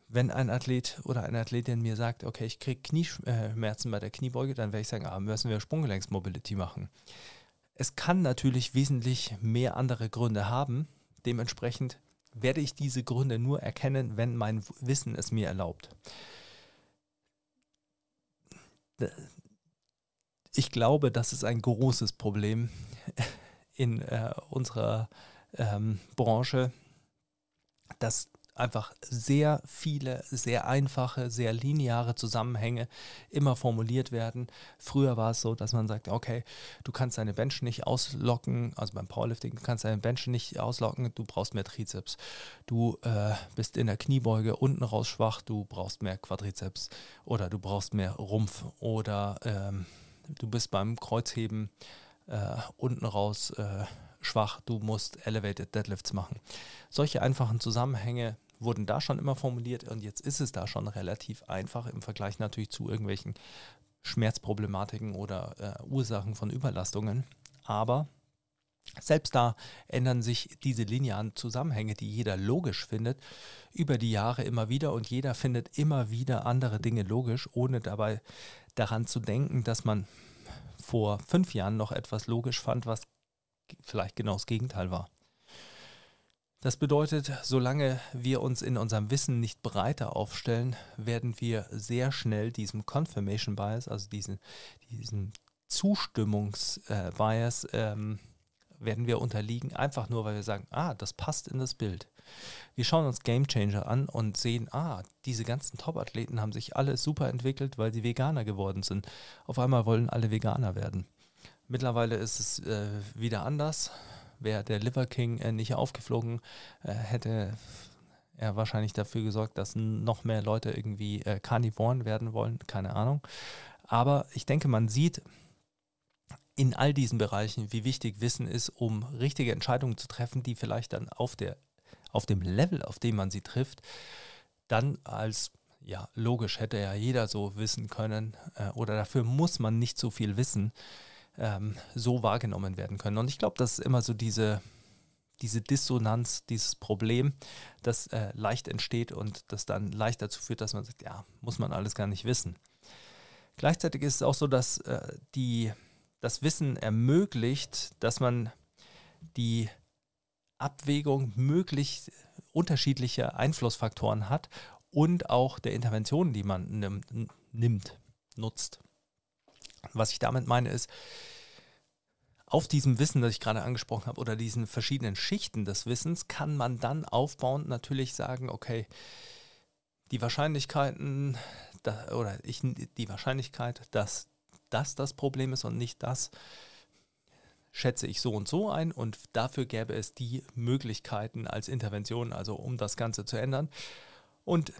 wenn ein Athlet oder eine Athletin mir sagt, okay, ich kriege Knieschmerzen bei der Kniebeuge, dann werde ich sagen, ah, müssen wir Sprunggelenksmobility machen. Es kann natürlich wesentlich mehr andere Gründe haben. Dementsprechend werde ich diese Gründe nur erkennen, wenn mein Wissen es mir erlaubt. Ich glaube, das ist ein großes Problem in äh, unserer ähm, Branche, dass einfach sehr viele, sehr einfache, sehr lineare Zusammenhänge immer formuliert werden. Früher war es so, dass man sagt, okay, du kannst deine Bench nicht auslocken, also beim Powerlifting kannst du deine Bench nicht auslocken, du brauchst mehr Trizeps. Du äh, bist in der Kniebeuge unten raus schwach, du brauchst mehr Quadrizeps oder du brauchst mehr Rumpf oder ähm, du bist beim Kreuzheben äh, unten raus äh, schwach, du musst Elevated Deadlifts machen. Solche einfachen Zusammenhänge wurden da schon immer formuliert und jetzt ist es da schon relativ einfach im Vergleich natürlich zu irgendwelchen Schmerzproblematiken oder äh, Ursachen von Überlastungen. Aber Selbst da ändern sich diese linearen Zusammenhänge, die jeder logisch findet, über die Jahre immer wieder und jeder findet immer wieder andere Dinge logisch, ohne dabei daran zu denken, dass man vor fünf Jahren noch etwas logisch fand, was vielleicht genau das Gegenteil war. Das bedeutet, solange wir uns in unserem Wissen nicht breiter aufstellen, werden wir sehr schnell diesem Confirmation Bias, also diesen, diesen Zustimmungs-Bias, äh, ähm, werden wir unterliegen, einfach nur, weil wir sagen, ah, das passt in das Bild. Wir schauen uns Game Changer an und sehen, ah, diese ganzen Top-Athleten haben sich alle super entwickelt, weil sie Veganer geworden sind. Auf einmal wollen alle Veganer werden. Mittlerweile ist es äh, wieder anders. Wäre der Liver King äh, nicht aufgeflogen, äh, hätte er wahrscheinlich dafür gesorgt, dass noch mehr Leute irgendwie äh, Carnivoren werden wollen. Keine Ahnung. Aber ich denke, man sieht, in all diesen Bereichen, wie wichtig Wissen ist, um richtige Entscheidungen zu treffen, die vielleicht dann auf, der, auf dem Level, auf dem man sie trifft, dann als, ja, logisch hätte ja jeder so wissen können äh, oder dafür muss man nicht so viel wissen, ähm, so wahrgenommen werden können. Und ich glaube, das ist immer so diese, diese Dissonanz, dieses Problem, das äh, leicht entsteht und das dann leicht dazu führt, dass man sagt, ja, muss man alles gar nicht wissen. Gleichzeitig ist es auch so, dass äh, die das Wissen ermöglicht, dass man die Abwägung möglichst unterschiedlicher Einflussfaktoren hat und auch der Interventionen, die man nimmt, nutzt. Was ich damit meine ist, auf diesem Wissen, das ich gerade angesprochen habe, oder diesen verschiedenen Schichten des Wissens, kann man dann aufbauend natürlich sagen, okay, die Wahrscheinlichkeiten da, oder ich, die Wahrscheinlichkeit, dass das das Problem ist und nicht das, schätze ich so und so ein und dafür gäbe es die Möglichkeiten als Intervention, also um das Ganze zu ändern. Und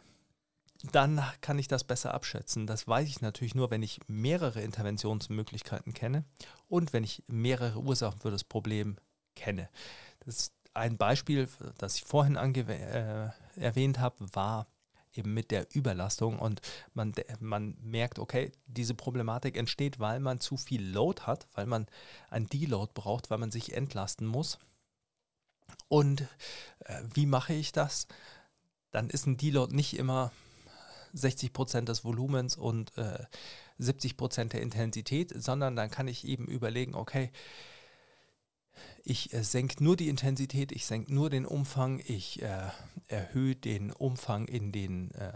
dann kann ich das besser abschätzen. Das weiß ich natürlich nur, wenn ich mehrere Interventionsmöglichkeiten kenne und wenn ich mehrere Ursachen für das Problem kenne. Das ein Beispiel, das ich vorhin äh, erwähnt habe, war eben mit der Überlastung und man, man merkt, okay, diese Problematik entsteht, weil man zu viel Load hat, weil man ein Deload braucht, weil man sich entlasten muss. Und äh, wie mache ich das? Dann ist ein Deload nicht immer 60 Prozent des Volumens und äh, 70 Prozent der Intensität, sondern dann kann ich eben überlegen, okay, ich äh, senke nur die Intensität, ich senke nur den Umfang, ich äh, erhöhe den Umfang in den äh,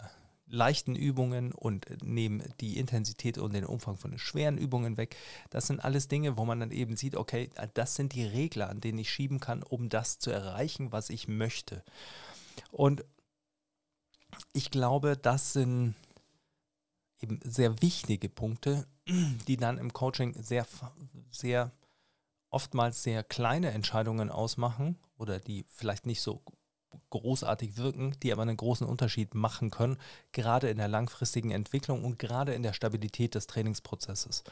leichten Übungen und nehme die Intensität und den Umfang von den schweren Übungen weg. Das sind alles Dinge, wo man dann eben sieht, okay, das sind die Regler, an denen ich schieben kann, um das zu erreichen, was ich möchte. Und ich glaube, das sind eben sehr wichtige Punkte, die dann im Coaching sehr, sehr oftmals sehr kleine Entscheidungen ausmachen oder die vielleicht nicht so großartig wirken, die aber einen großen Unterschied machen können, gerade in der langfristigen Entwicklung und gerade in der Stabilität des Trainingsprozesses.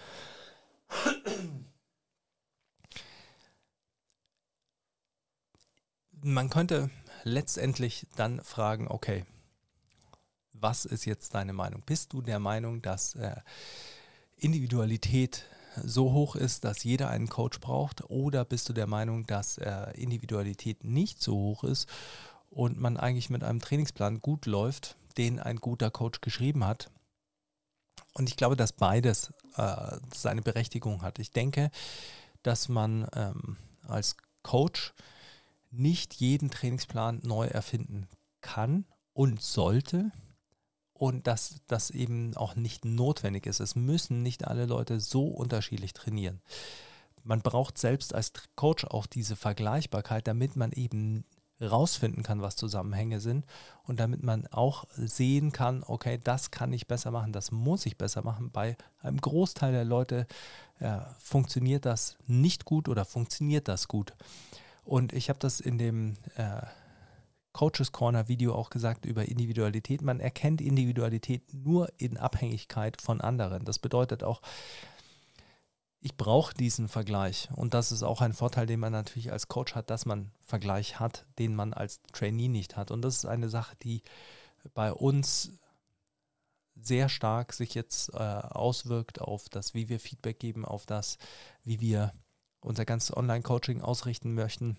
Man könnte letztendlich dann fragen, okay, was ist jetzt deine Meinung? Bist du der Meinung, dass äh, Individualität so hoch ist, dass jeder einen Coach braucht? Oder bist du der Meinung, dass äh, Individualität nicht so hoch ist und man eigentlich mit einem Trainingsplan gut läuft, den ein guter Coach geschrieben hat? Und ich glaube, dass beides äh, seine Berechtigung hat. Ich denke, dass man ähm, als Coach nicht jeden Trainingsplan neu erfinden kann und sollte und dass das eben auch nicht notwendig ist. Es müssen nicht alle Leute so unterschiedlich trainieren. Man braucht selbst als Coach auch diese Vergleichbarkeit, damit man eben rausfinden kann, was Zusammenhänge sind und damit man auch sehen kann, okay, das kann ich besser machen, das muss ich besser machen. Bei einem Großteil der Leute äh, funktioniert das nicht gut oder funktioniert das gut. Und ich habe das in dem äh, Coaches Corner Video auch gesagt über Individualität. Man erkennt Individualität nur in Abhängigkeit von anderen. Das bedeutet auch, ich brauche diesen Vergleich. Und das ist auch ein Vorteil, den man natürlich als Coach hat, dass man Vergleich hat, den man als Trainee nicht hat. Und das ist eine Sache, die bei uns sehr stark sich jetzt äh, auswirkt auf das, wie wir Feedback geben, auf das, wie wir unser ganzes Online-Coaching ausrichten möchten.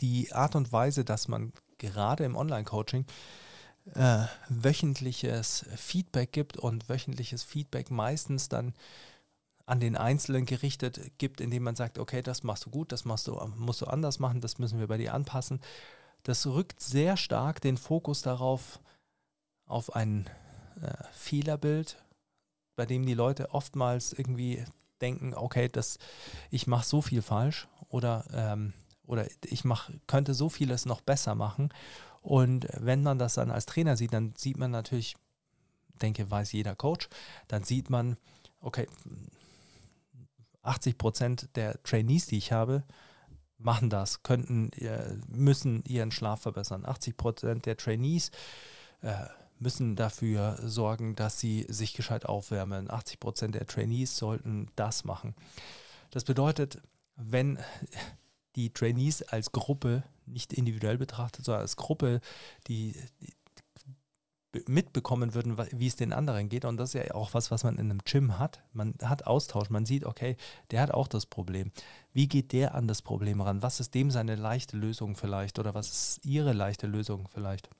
Die Art und Weise, dass man gerade im Online-Coaching äh, wöchentliches Feedback gibt und wöchentliches Feedback meistens dann an den Einzelnen gerichtet gibt, indem man sagt, okay, das machst du gut, das machst du, musst du anders machen, das müssen wir bei dir anpassen. Das rückt sehr stark den Fokus darauf, auf ein äh, Fehlerbild, bei dem die Leute oftmals irgendwie denken, okay, das, ich mache so viel falsch oder, ähm, oder ich mach, könnte so vieles noch besser machen. Und wenn man das dann als Trainer sieht, dann sieht man natürlich, denke, weiß jeder Coach, dann sieht man, okay, 80 Prozent der Trainees, die ich habe, machen das, könnten, müssen ihren Schlaf verbessern. 80 Prozent der Trainees äh, müssen dafür sorgen, dass sie sich gescheit aufwärmen. 80 Prozent der Trainees sollten das machen. Das bedeutet, wenn die Trainees als Gruppe nicht individuell betrachtet, sondern als Gruppe, die, die mitbekommen würden, wie es den anderen geht. Und das ist ja auch was, was man in einem Gym hat. Man hat Austausch, man sieht, okay, der hat auch das Problem. Wie geht der an das Problem ran? Was ist dem seine leichte Lösung vielleicht oder was ist ihre leichte Lösung vielleicht?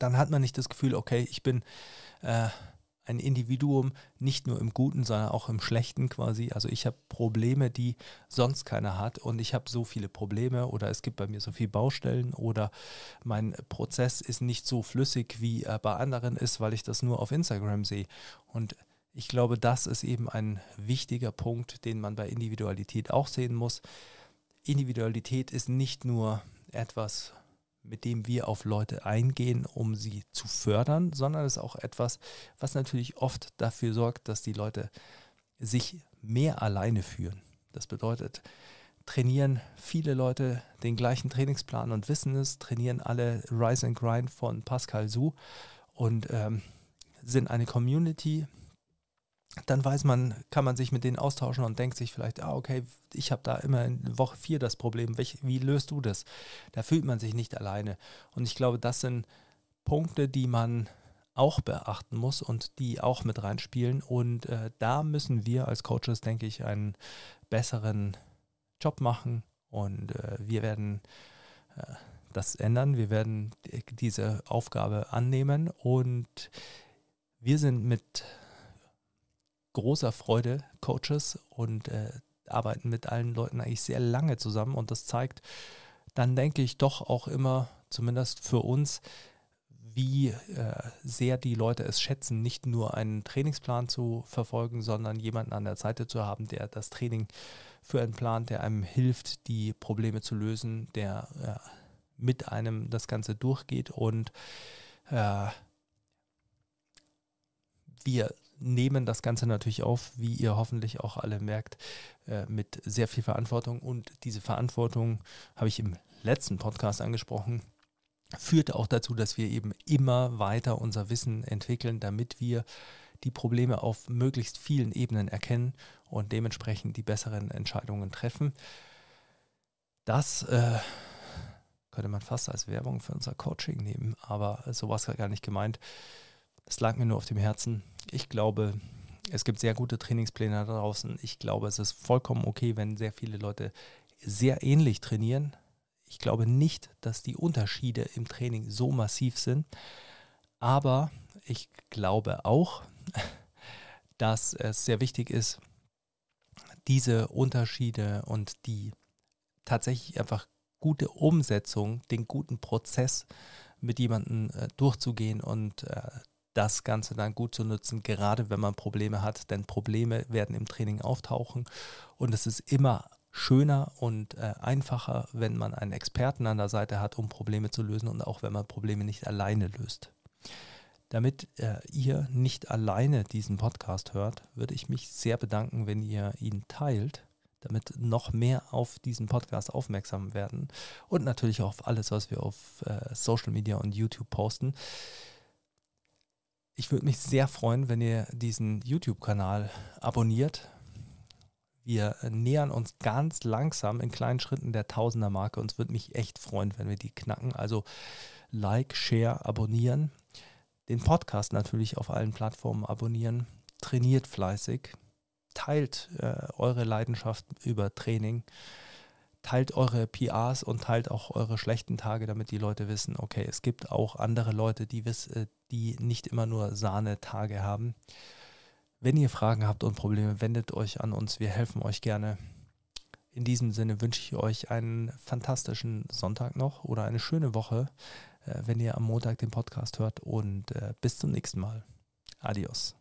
Dann hat man nicht das Gefühl, okay, ich bin äh, ein Individuum, nicht nur im Guten, sondern auch im Schlechten quasi. Also ich habe Probleme, die sonst keiner hat und ich habe so viele Probleme oder es gibt bei mir so viele Baustellen oder mein Prozess ist nicht so flüssig, wie er bei anderen ist, weil ich das nur auf Instagram sehe. Und ich glaube, das ist eben ein wichtiger Punkt, den man bei Individualität auch sehen muss. Individualität ist nicht nur etwas, mit dem wir auf Leute eingehen, um sie zu fördern, sondern es ist auch etwas, was natürlich oft dafür sorgt, dass die Leute sich mehr alleine führen. Das bedeutet, trainieren viele Leute den gleichen Trainingsplan und wissen es, trainieren alle Rise and Grind von Pascal Su und ähm, sind eine Community, dann weiß man, kann man sich mit denen austauschen und denkt sich vielleicht, ah, okay, ich habe da immer in Woche vier das Problem, Welch, wie löst du das? Da fühlt man sich nicht alleine. Und ich glaube, das sind Punkte, die man auch beachten muss und die auch mit reinspielen. Und äh, da müssen wir als Coaches, denke ich, einen besseren Job machen. Und äh, wir werden äh, das ändern. Wir werden diese Aufgabe annehmen. Und wir sind mit großer Freude Coaches und äh, arbeiten mit allen Leuten eigentlich sehr lange zusammen. Und das zeigt dann, denke ich, doch auch immer, zumindest für uns, wie äh, sehr die Leute es schätzen, nicht nur einen Trainingsplan zu verfolgen, sondern jemanden an der Seite zu haben, der das Training für einen Plan, der einem hilft, die Probleme zu lösen, der äh, mit einem das Ganze durchgeht. Und äh, wir nehmen das Ganze natürlich auf, wie ihr hoffentlich auch alle merkt, äh, mit sehr viel Verantwortung. Und diese Verantwortung habe ich im letzten Podcast angesprochen, führt auch dazu, dass wir eben immer weiter unser Wissen entwickeln, damit wir die Probleme auf möglichst vielen Ebenen erkennen und dementsprechend die besseren Entscheidungen treffen. Das äh, könnte man fast als Werbung für unser Coaching nehmen, aber sowas gar nicht gemeint. Das lag mir nur auf dem Herzen. Ich glaube, es gibt sehr gute Trainingspläne da draußen. Ich glaube, es ist vollkommen okay, wenn sehr viele Leute sehr ähnlich trainieren. Ich glaube nicht, dass die Unterschiede im Training so massiv sind. Aber ich glaube auch, dass es sehr wichtig ist, diese Unterschiede und die tatsächlich einfach gute Umsetzung, den guten Prozess mit jemandem äh, durchzugehen und äh, das Ganze dann gut zu nutzen, gerade wenn man Probleme hat, denn Probleme werden im Training auftauchen und es ist immer schöner und äh, einfacher, wenn man einen Experten an der Seite hat, um Probleme zu lösen und auch wenn man Probleme nicht alleine löst. Damit äh, ihr nicht alleine diesen Podcast hört, würde ich mich sehr bedanken, wenn ihr ihn teilt, damit noch mehr auf diesen Podcast aufmerksam werden und natürlich auch auf alles, was wir auf äh, Social Media und YouTube posten. Ich würde mich sehr freuen, wenn ihr diesen YouTube-Kanal abonniert. Wir nähern uns ganz langsam in kleinen Schritten der Tausender-Marke. Uns würde mich echt freuen, wenn wir die knacken. Also Like, Share, abonnieren. Den Podcast natürlich auf allen Plattformen abonnieren. Trainiert fleißig. teilt äh, eure Leidenschaft über Training, teilt eure PRs und teilt auch eure schlechten Tage, damit die Leute wissen, okay, es gibt auch andere Leute, die, wiss, äh, die nicht immer nur Sahne-Tage haben. Wenn ihr Fragen habt und Probleme, wendet euch an uns. Wir helfen euch gerne. In diesem Sinne wünsche ich euch einen fantastischen Sonntag noch oder eine schöne Woche, äh, wenn ihr am Montag den Podcast hört. Und äh, bis zum nächsten Mal. Adios.